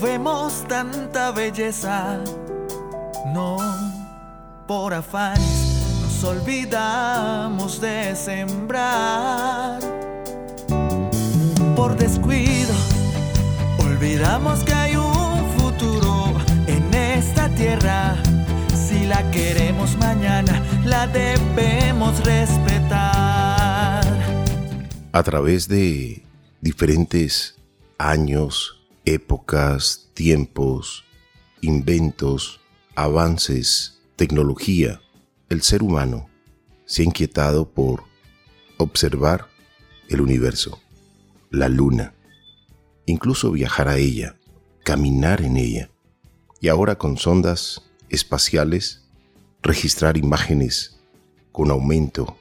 vemos tanta belleza, no por afanes nos olvidamos de sembrar. Por descuido, olvidamos que hay un futuro en esta tierra. Si la queremos mañana, la debemos respetar. A través de diferentes años, épocas, tiempos, inventos, avances, tecnología, el ser humano se ha inquietado por observar el universo, la luna, incluso viajar a ella, caminar en ella, y ahora con sondas espaciales registrar imágenes con aumento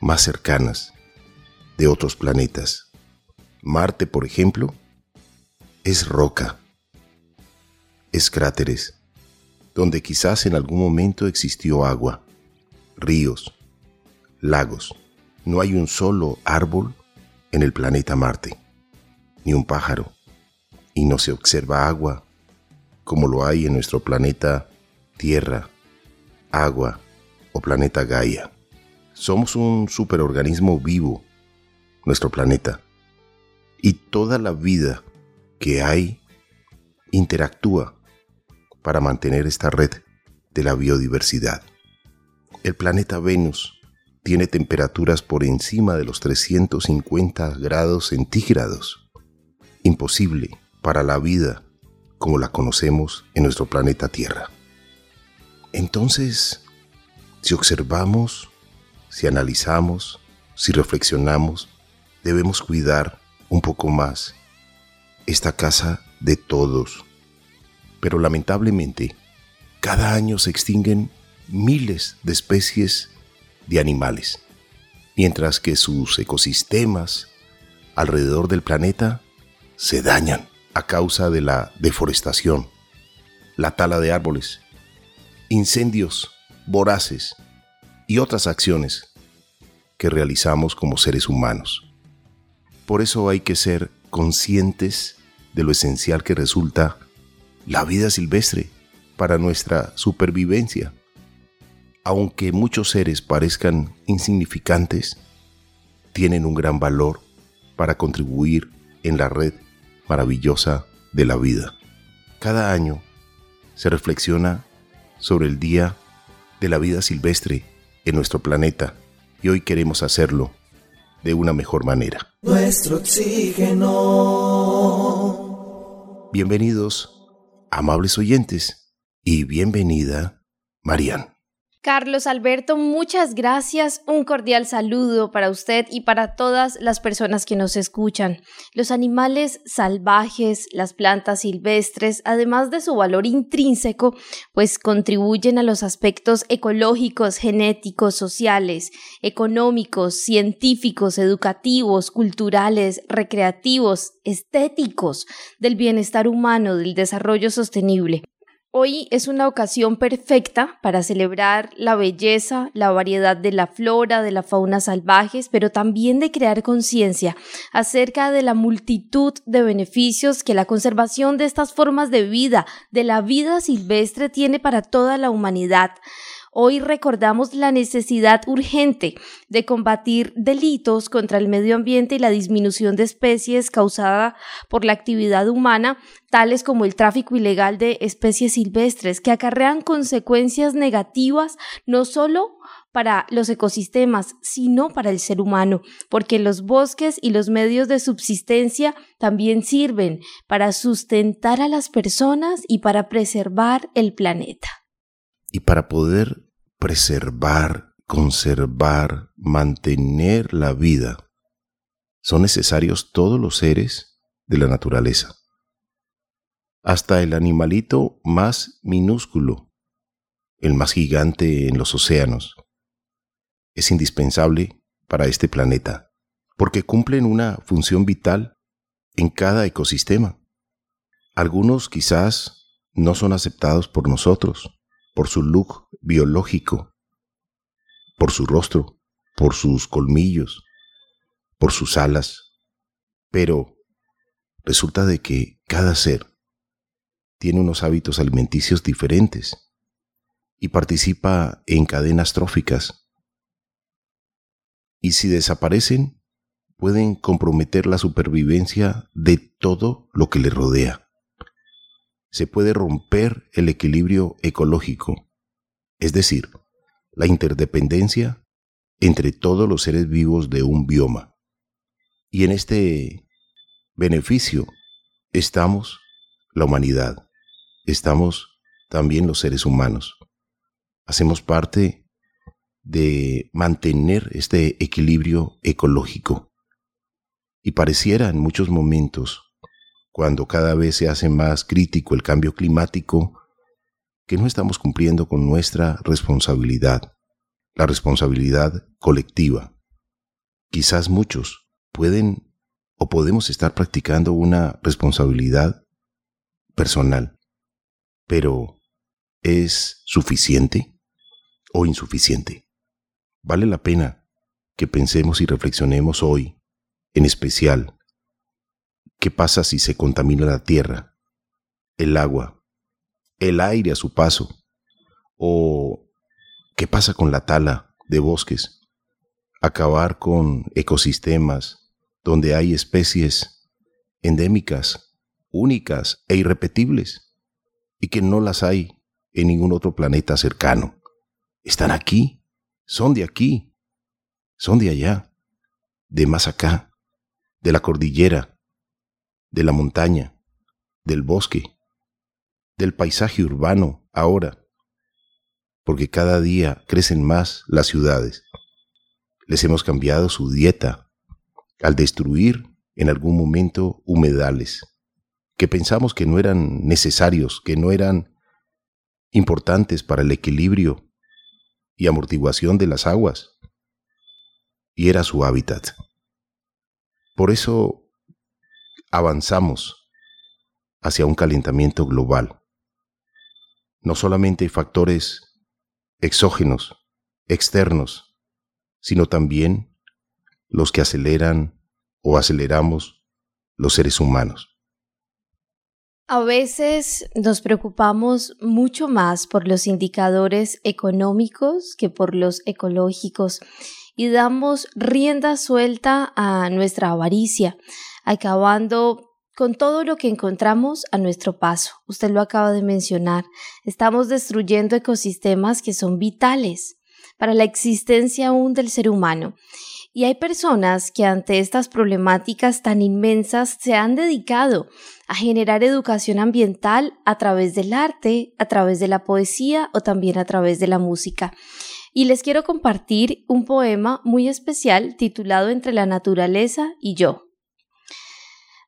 más cercanas de otros planetas. Marte, por ejemplo, es roca, es cráteres, donde quizás en algún momento existió agua, ríos, lagos. No hay un solo árbol en el planeta Marte, ni un pájaro, y no se observa agua como lo hay en nuestro planeta Tierra, agua o planeta Gaia. Somos un superorganismo vivo, nuestro planeta, y toda la vida que hay interactúa para mantener esta red de la biodiversidad. El planeta Venus tiene temperaturas por encima de los 350 grados centígrados. Imposible para la vida como la conocemos en nuestro planeta Tierra. Entonces, si observamos, si analizamos, si reflexionamos, debemos cuidar un poco más esta casa de todos. Pero lamentablemente, cada año se extinguen miles de especies de animales, mientras que sus ecosistemas alrededor del planeta se dañan a causa de la deforestación, la tala de árboles, incendios voraces y otras acciones que realizamos como seres humanos. Por eso hay que ser conscientes de lo esencial que resulta la vida silvestre para nuestra supervivencia. Aunque muchos seres parezcan insignificantes, tienen un gran valor para contribuir en la red maravillosa de la vida. Cada año se reflexiona sobre el Día de la Vida Silvestre en nuestro planeta y hoy queremos hacerlo de una mejor manera. Nuestro oxígeno. Bienvenidos, amables oyentes, y bienvenida, Marian. Carlos Alberto, muchas gracias. Un cordial saludo para usted y para todas las personas que nos escuchan. Los animales salvajes, las plantas silvestres, además de su valor intrínseco, pues contribuyen a los aspectos ecológicos, genéticos, sociales, económicos, científicos, educativos, culturales, recreativos, estéticos, del bienestar humano, del desarrollo sostenible. Hoy es una ocasión perfecta para celebrar la belleza, la variedad de la flora, de la fauna salvajes, pero también de crear conciencia acerca de la multitud de beneficios que la conservación de estas formas de vida, de la vida silvestre, tiene para toda la humanidad. Hoy recordamos la necesidad urgente de combatir delitos contra el medio ambiente y la disminución de especies causada por la actividad humana, tales como el tráfico ilegal de especies silvestres, que acarrean consecuencias negativas no solo para los ecosistemas, sino para el ser humano, porque los bosques y los medios de subsistencia también sirven para sustentar a las personas y para preservar el planeta. Y para poder preservar, conservar, mantener la vida, son necesarios todos los seres de la naturaleza. Hasta el animalito más minúsculo, el más gigante en los océanos, es indispensable para este planeta, porque cumplen una función vital en cada ecosistema. Algunos quizás no son aceptados por nosotros, por su look biológico, por su rostro, por sus colmillos, por sus alas. Pero resulta de que cada ser tiene unos hábitos alimenticios diferentes y participa en cadenas tróficas. Y si desaparecen, pueden comprometer la supervivencia de todo lo que le rodea. Se puede romper el equilibrio ecológico, es decir, la interdependencia entre todos los seres vivos de un bioma. Y en este beneficio estamos la humanidad, estamos también los seres humanos. Hacemos parte de mantener este equilibrio ecológico. Y pareciera en muchos momentos, cuando cada vez se hace más crítico el cambio climático, que no estamos cumpliendo con nuestra responsabilidad, la responsabilidad colectiva. Quizás muchos pueden o podemos estar practicando una responsabilidad personal, pero ¿es suficiente o insuficiente? Vale la pena que pensemos y reflexionemos hoy, en especial, ¿qué pasa si se contamina la tierra, el agua, el aire a su paso? ¿O qué pasa con la tala de bosques? Acabar con ecosistemas donde hay especies endémicas, únicas e irrepetibles, y que no las hay en ningún otro planeta cercano. Están aquí, son de aquí, son de allá, de más acá, de la cordillera, de la montaña, del bosque, del paisaje urbano ahora, porque cada día crecen más las ciudades. Les hemos cambiado su dieta al destruir en algún momento humedales que pensamos que no eran necesarios, que no eran importantes para el equilibrio y amortiguación de las aguas, y era su hábitat. Por eso avanzamos hacia un calentamiento global. No solamente hay factores exógenos, externos, sino también los que aceleran o aceleramos los seres humanos. A veces nos preocupamos mucho más por los indicadores económicos que por los ecológicos y damos rienda suelta a nuestra avaricia, acabando con todo lo que encontramos a nuestro paso. Usted lo acaba de mencionar. Estamos destruyendo ecosistemas que son vitales para la existencia aún del ser humano. Y hay personas que ante estas problemáticas tan inmensas se han dedicado a generar educación ambiental a través del arte, a través de la poesía o también a través de la música. Y les quiero compartir un poema muy especial titulado Entre la naturaleza y yo.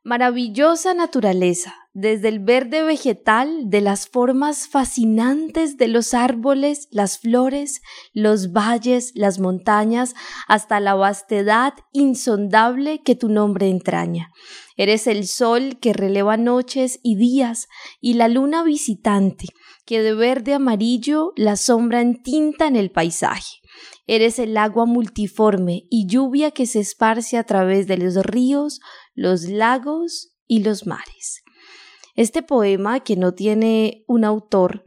Maravillosa naturaleza, desde el verde vegetal de las formas fascinantes de los árboles, las flores, los valles, las montañas, hasta la vastedad insondable que tu nombre entraña. Eres el sol que releva noches y días y la luna visitante que de verde amarillo la sombra entinta en el paisaje. Eres el agua multiforme y lluvia que se esparce a través de los ríos, los lagos y los mares. Este poema, que no tiene un autor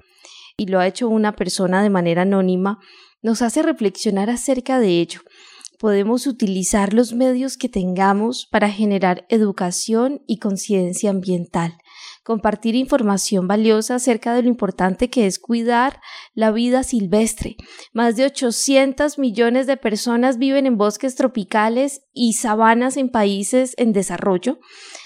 y lo ha hecho una persona de manera anónima, nos hace reflexionar acerca de ello. Podemos utilizar los medios que tengamos para generar educación y conciencia ambiental compartir información valiosa acerca de lo importante que es cuidar la vida silvestre. Más de 800 millones de personas viven en bosques tropicales y sabanas en países en desarrollo.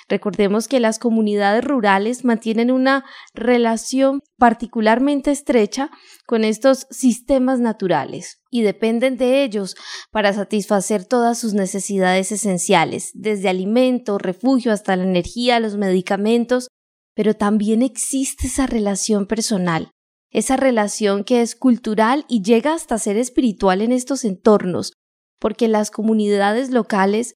Recordemos que las comunidades rurales mantienen una relación particularmente estrecha con estos sistemas naturales y dependen de ellos para satisfacer todas sus necesidades esenciales, desde alimento, refugio hasta la energía, los medicamentos pero también existe esa relación personal, esa relación que es cultural y llega hasta ser espiritual en estos entornos, porque las comunidades locales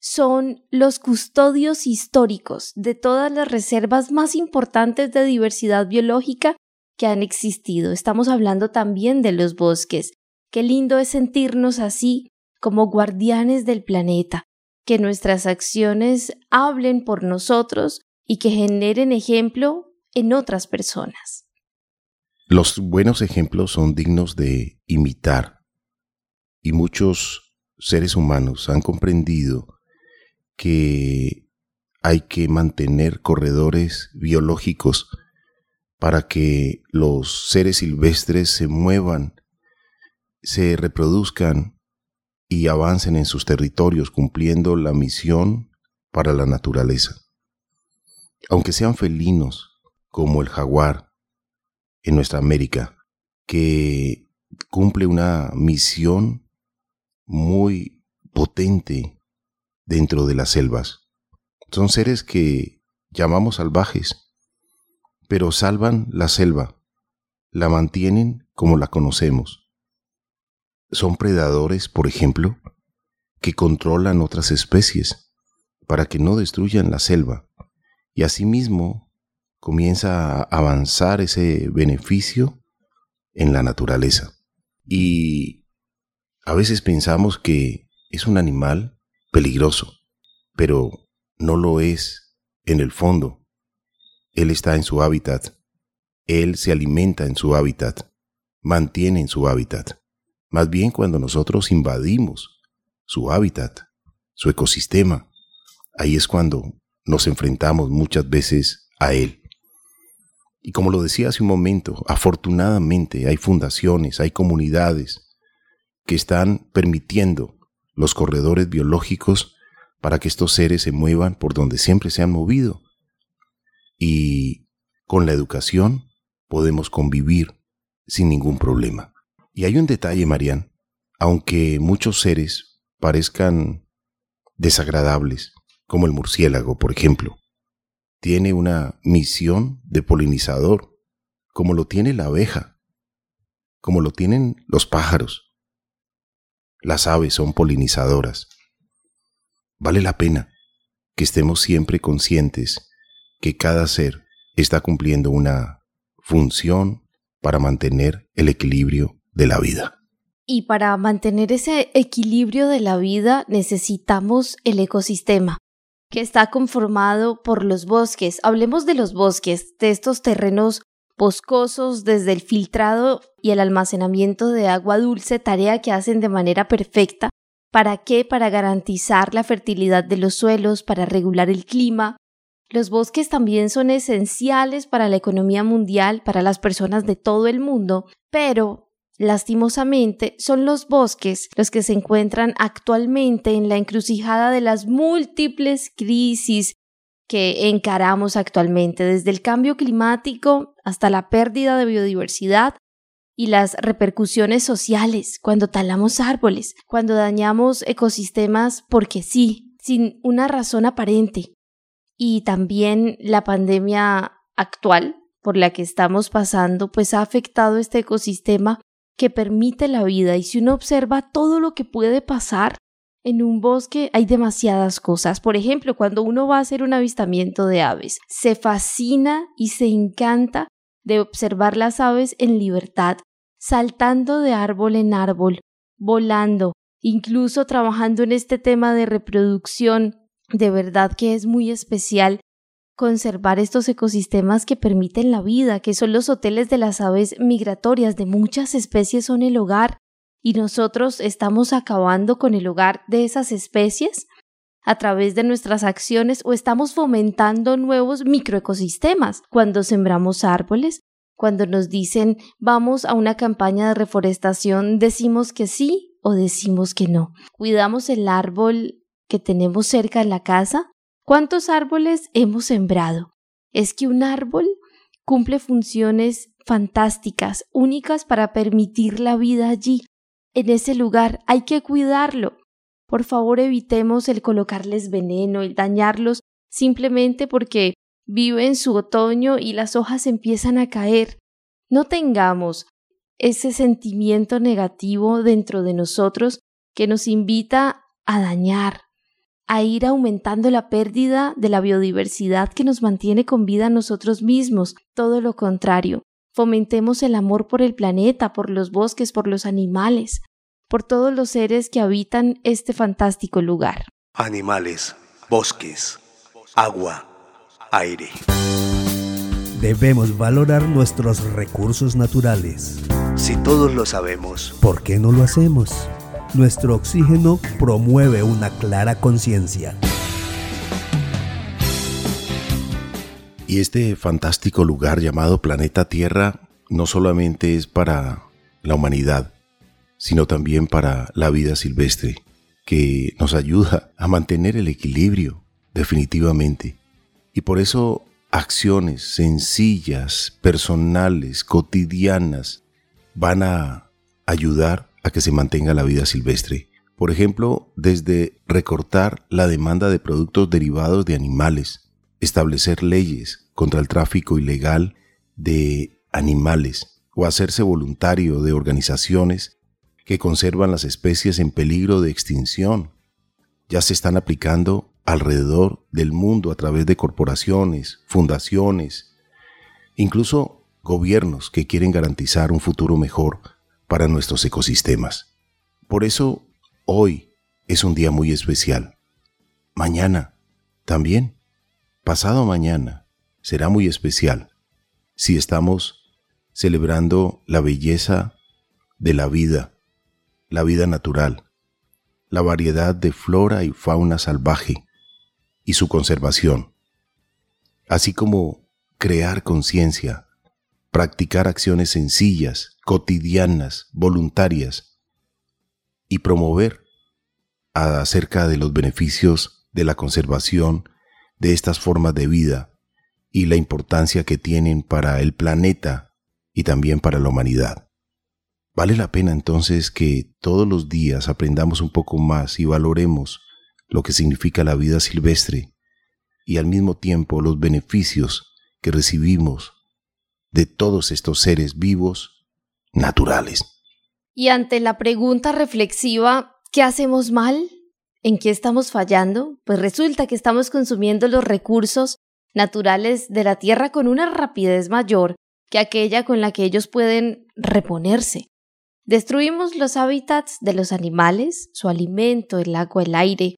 son los custodios históricos de todas las reservas más importantes de diversidad biológica que han existido. Estamos hablando también de los bosques. Qué lindo es sentirnos así como guardianes del planeta, que nuestras acciones hablen por nosotros y que generen ejemplo en otras personas. Los buenos ejemplos son dignos de imitar y muchos seres humanos han comprendido que hay que mantener corredores biológicos para que los seres silvestres se muevan, se reproduzcan y avancen en sus territorios cumpliendo la misión para la naturaleza. Aunque sean felinos como el jaguar en nuestra América, que cumple una misión muy potente dentro de las selvas. Son seres que llamamos salvajes, pero salvan la selva, la mantienen como la conocemos. Son predadores, por ejemplo, que controlan otras especies para que no destruyan la selva y asimismo comienza a avanzar ese beneficio en la naturaleza. Y a veces pensamos que es un animal peligroso, pero no lo es en el fondo. Él está en su hábitat. Él se alimenta en su hábitat. Mantiene en su hábitat. Más bien cuando nosotros invadimos su hábitat, su ecosistema, ahí es cuando nos enfrentamos muchas veces a él. Y como lo decía hace un momento, afortunadamente hay fundaciones, hay comunidades que están permitiendo los corredores biológicos para que estos seres se muevan por donde siempre se han movido, y con la educación podemos convivir sin ningún problema. Y hay un detalle, Marian, aunque muchos seres parezcan desagradables, como el murciélago, por ejemplo, tiene una misión de polinizador, como lo tiene la abeja, como lo tienen los pájaros. Las aves son polinizadoras. Vale la pena que estemos siempre conscientes que cada ser está cumpliendo una función para mantener el equilibrio de la vida. Y para mantener ese equilibrio de la vida necesitamos el ecosistema, que está conformado por los bosques. Hablemos de los bosques, de estos terrenos boscosos desde el filtrado y el almacenamiento de agua dulce, tarea que hacen de manera perfecta. ¿Para qué? Para garantizar la fertilidad de los suelos, para regular el clima, los bosques también son esenciales para la economía mundial, para las personas de todo el mundo, pero lastimosamente son los bosques los que se encuentran actualmente en la encrucijada de las múltiples crisis que encaramos actualmente, desde el cambio climático hasta la pérdida de biodiversidad y las repercusiones sociales cuando talamos árboles, cuando dañamos ecosistemas porque sí, sin una razón aparente, y también la pandemia actual por la que estamos pasando, pues ha afectado este ecosistema que permite la vida y si uno observa todo lo que puede pasar en un bosque hay demasiadas cosas. Por ejemplo, cuando uno va a hacer un avistamiento de aves, se fascina y se encanta de observar las aves en libertad, saltando de árbol en árbol, volando, incluso trabajando en este tema de reproducción de verdad que es muy especial conservar estos ecosistemas que permiten la vida, que son los hoteles de las aves migratorias de muchas especies son el hogar y nosotros estamos acabando con el hogar de esas especies a través de nuestras acciones o estamos fomentando nuevos microecosistemas cuando sembramos árboles, cuando nos dicen vamos a una campaña de reforestación, decimos que sí o decimos que no. Cuidamos el árbol que tenemos cerca en la casa? ¿Cuántos árboles hemos sembrado? Es que un árbol cumple funciones fantásticas, únicas para permitir la vida allí. En ese lugar hay que cuidarlo. Por favor, evitemos el colocarles veneno, el dañarlos simplemente porque vive en su otoño y las hojas empiezan a caer. No tengamos ese sentimiento negativo dentro de nosotros que nos invita a dañar, a ir aumentando la pérdida de la biodiversidad que nos mantiene con vida a nosotros mismos. Todo lo contrario, fomentemos el amor por el planeta, por los bosques, por los animales, por todos los seres que habitan este fantástico lugar. Animales, bosques, agua, aire. Debemos valorar nuestros recursos naturales. Si todos lo sabemos, ¿por qué no lo hacemos? Nuestro oxígeno promueve una clara conciencia. Y este fantástico lugar llamado planeta Tierra no solamente es para la humanidad, sino también para la vida silvestre, que nos ayuda a mantener el equilibrio definitivamente. Y por eso acciones sencillas, personales, cotidianas, van a ayudar a que se mantenga la vida silvestre. Por ejemplo, desde recortar la demanda de productos derivados de animales, establecer leyes contra el tráfico ilegal de animales o hacerse voluntario de organizaciones que conservan las especies en peligro de extinción. Ya se están aplicando alrededor del mundo a través de corporaciones, fundaciones, incluso gobiernos que quieren garantizar un futuro mejor para nuestros ecosistemas. Por eso, hoy es un día muy especial. Mañana, también, pasado mañana, será muy especial si estamos celebrando la belleza de la vida, la vida natural, la variedad de flora y fauna salvaje, y su conservación, así como crear conciencia, practicar acciones sencillas, cotidianas, voluntarias y promover acerca de los beneficios de la conservación de estas formas de vida y la importancia que tienen para el planeta y también para la humanidad. Vale la pena entonces que todos los días aprendamos un poco más y valoremos lo que significa la vida silvestre y al mismo tiempo los beneficios que recibimos de todos estos seres vivos naturales. Y ante la pregunta reflexiva, ¿qué hacemos mal? ¿En qué estamos fallando? Pues resulta que estamos consumiendo los recursos naturales de la Tierra con una rapidez mayor que aquella con la que ellos pueden reponerse. Destruimos los hábitats de los animales, su alimento, el agua, el aire,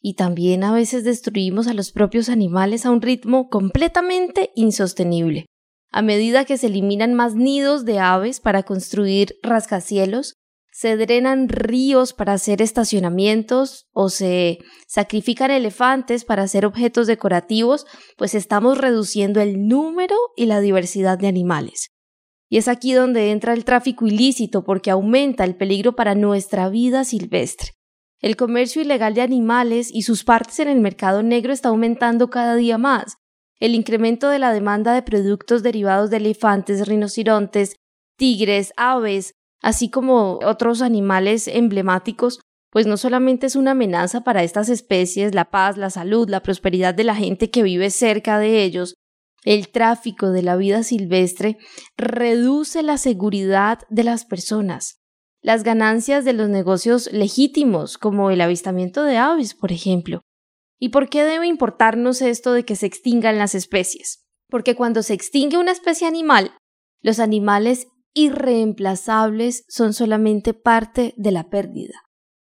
y también a veces destruimos a los propios animales a un ritmo completamente insostenible. A medida que se eliminan más nidos de aves para construir rascacielos, se drenan ríos para hacer estacionamientos o se sacrifican elefantes para hacer objetos decorativos, pues estamos reduciendo el número y la diversidad de animales. Y es aquí donde entra el tráfico ilícito porque aumenta el peligro para nuestra vida silvestre. El comercio ilegal de animales y sus partes en el mercado negro está aumentando cada día más. El incremento de la demanda de productos derivados de elefantes, rinocerontes, tigres, aves, así como otros animales emblemáticos, pues no solamente es una amenaza para estas especies, la paz, la salud, la prosperidad de la gente que vive cerca de ellos, el tráfico de la vida silvestre reduce la seguridad de las personas las ganancias de los negocios legítimos, como el avistamiento de aves, por ejemplo. ¿Y por qué debe importarnos esto de que se extingan las especies? Porque cuando se extingue una especie animal, los animales irreemplazables son solamente parte de la pérdida.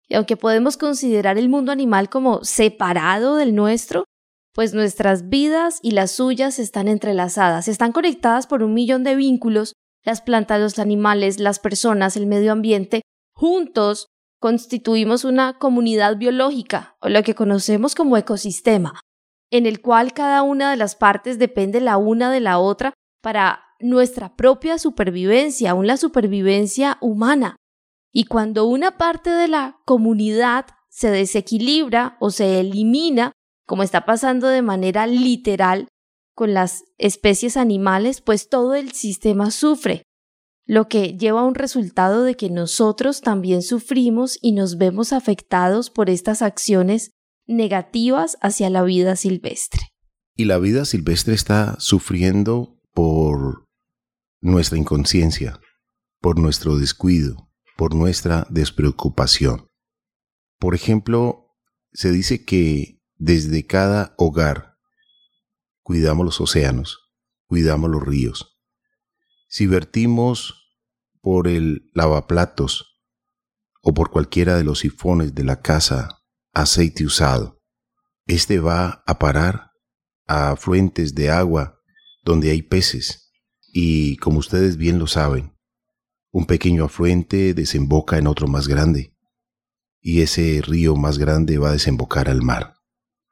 Y aunque podemos considerar el mundo animal como separado del nuestro, pues nuestras vidas y las suyas están entrelazadas, están conectadas por un millón de vínculos las plantas, los animales, las personas, el medio ambiente, juntos constituimos una comunidad biológica, o lo que conocemos como ecosistema, en el cual cada una de las partes depende la una de la otra para nuestra propia supervivencia, aún la supervivencia humana. Y cuando una parte de la comunidad se desequilibra o se elimina, como está pasando de manera literal, con las especies animales, pues todo el sistema sufre, lo que lleva a un resultado de que nosotros también sufrimos y nos vemos afectados por estas acciones negativas hacia la vida silvestre. Y la vida silvestre está sufriendo por nuestra inconsciencia, por nuestro descuido, por nuestra despreocupación. Por ejemplo, se dice que desde cada hogar cuidamos los océanos, cuidamos los ríos. Si vertimos por el lavaplatos o por cualquiera de los sifones de la casa aceite usado, este va a parar a fuentes de agua donde hay peces. Y como ustedes bien lo saben, un pequeño afluente desemboca en otro más grande. Y ese río más grande va a desembocar al mar.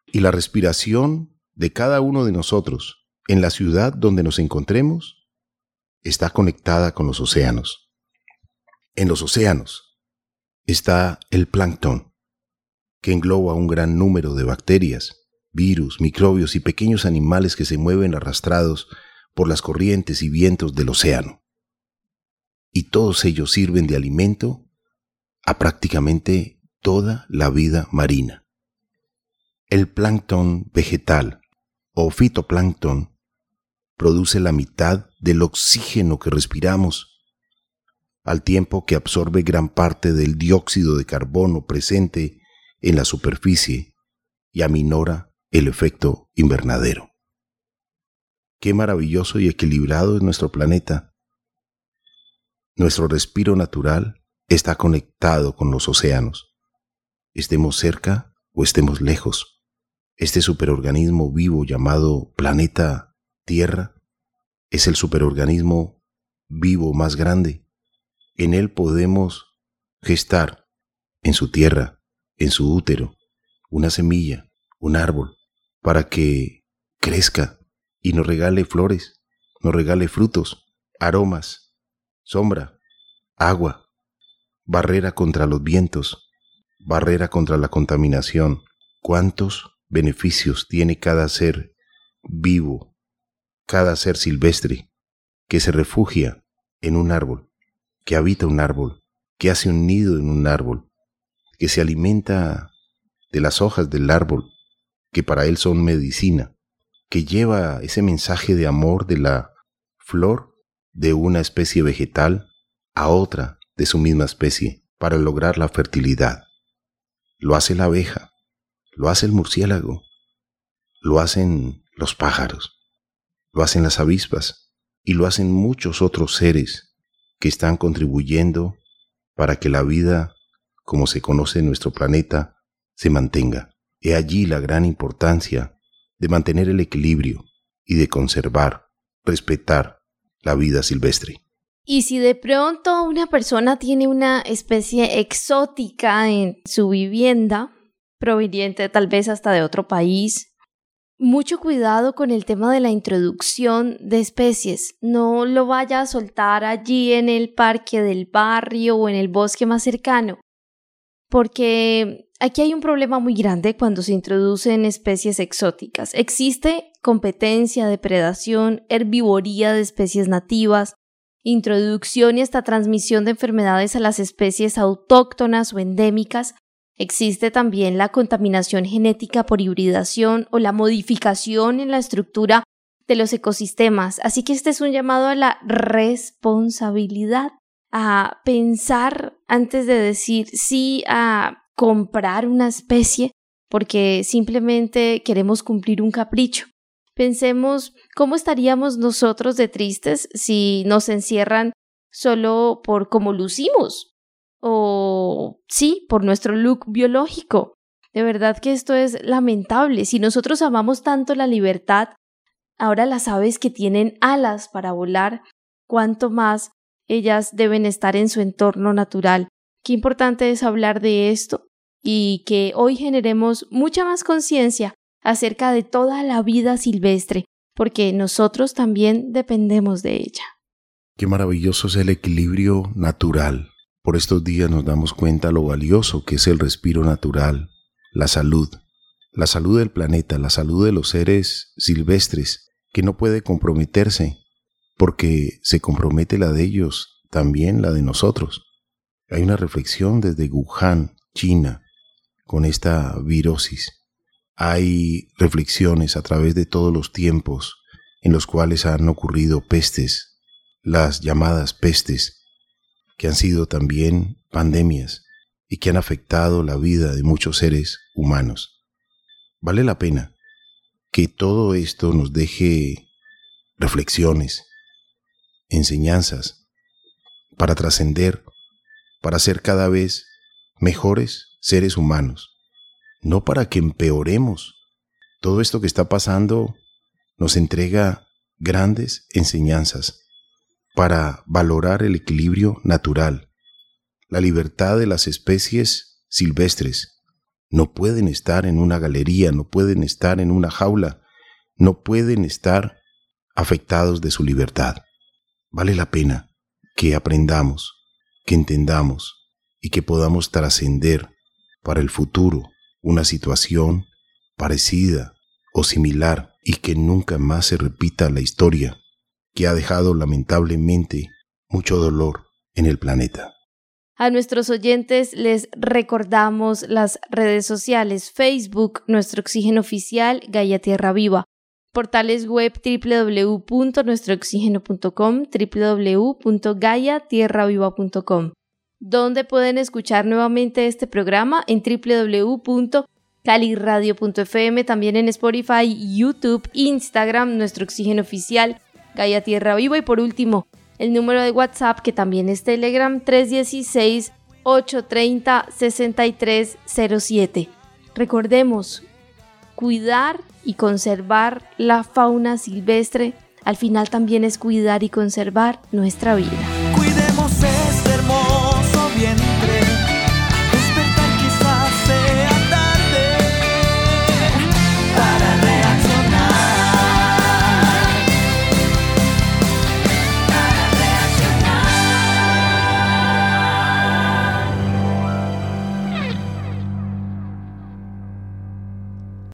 Y la respiración de cada uno de nosotros en la ciudad donde nos encontremos está conectada con los océanos. En los océanos está el plancton, que engloba un gran número de bacterias, virus, microbios y pequeños animales que se mueven arrastrados por las corrientes y vientos del océano. Y todos ellos sirven de alimento a prácticamente toda la vida marina. El plancton vegetal o fitoplancton produce la mitad del oxígeno que respiramos, al tiempo que absorbe gran parte del dióxido de carbono presente en la superficie y aminora el efecto invernadero. Qué maravilloso y equilibrado es nuestro planeta. Nuestro respiro natural está conectado con los océanos. Estemos cerca o estemos lejos. Este superorganismo vivo llamado planeta Tierra es el superorganismo vivo más grande. En él podemos gestar en su tierra, en su útero, una semilla, un árbol, para que crezca y nos regale flores, nos regale frutos, aromas, sombra, agua, barrera contra los vientos, barrera contra la contaminación. ¿Cuántos beneficios tiene cada ser vivo, cada ser silvestre que se refugia en un árbol, que habita un árbol, que hace un nido en un árbol, que se alimenta de las hojas del árbol, que para él son medicina, que lleva ese mensaje de amor de la flor de una especie vegetal a otra de su misma especie para lograr la fertilidad. Lo hace la abeja, lo hace el murciélago, lo hacen los pájaros, lo hacen las avispas y lo hacen muchos otros seres que están contribuyendo para que la vida, como se conoce en nuestro planeta, se mantenga. He allí la gran importancia de mantener el equilibrio y de conservar, respetar la vida silvestre. Y si de pronto una persona tiene una especie exótica en su vivienda, proveniente tal vez hasta de otro país, mucho cuidado con el tema de la introducción de especies. No lo vaya a soltar allí en el parque del barrio o en el bosque más cercano, porque Aquí hay un problema muy grande cuando se introducen especies exóticas. Existe competencia, depredación, herbivoría de especies nativas, introducción y hasta transmisión de enfermedades a las especies autóctonas o endémicas. Existe también la contaminación genética por hibridación o la modificación en la estructura de los ecosistemas. Así que este es un llamado a la responsabilidad, a pensar antes de decir sí a comprar una especie porque simplemente queremos cumplir un capricho. Pensemos cómo estaríamos nosotros de tristes si nos encierran solo por cómo lucimos o sí, por nuestro look biológico. De verdad que esto es lamentable. Si nosotros amamos tanto la libertad, ahora las aves que tienen alas para volar, cuánto más ellas deben estar en su entorno natural. Qué importante es hablar de esto y que hoy generemos mucha más conciencia acerca de toda la vida silvestre, porque nosotros también dependemos de ella. Qué maravilloso es el equilibrio natural. Por estos días nos damos cuenta lo valioso que es el respiro natural, la salud, la salud del planeta, la salud de los seres silvestres, que no puede comprometerse, porque se compromete la de ellos, también la de nosotros. Hay una reflexión desde Wuhan, China, con esta virosis. Hay reflexiones a través de todos los tiempos en los cuales han ocurrido pestes, las llamadas pestes, que han sido también pandemias y que han afectado la vida de muchos seres humanos. Vale la pena que todo esto nos deje reflexiones, enseñanzas, para trascender, para ser cada vez mejores seres humanos, no para que empeoremos. Todo esto que está pasando nos entrega grandes enseñanzas para valorar el equilibrio natural, la libertad de las especies silvestres. No pueden estar en una galería, no pueden estar en una jaula, no pueden estar afectados de su libertad. Vale la pena que aprendamos, que entendamos y que podamos trascender para el futuro una situación parecida o similar y que nunca más se repita la historia que ha dejado lamentablemente mucho dolor en el planeta. A nuestros oyentes les recordamos las redes sociales Facebook, nuestro oxígeno oficial, Gaia Tierra Viva, portales web www.nuestrooxígeno.com, www.gaiatierraviva.com, donde pueden escuchar nuevamente este programa en www.caliradio.fm, también en Spotify, YouTube, Instagram, nuestro oxígeno oficial, Gaia Tierra Viva y por último, el número de WhatsApp que también es Telegram 316 830 6307. Recordemos, cuidar y conservar la fauna silvestre al final también es cuidar y conservar nuestra vida.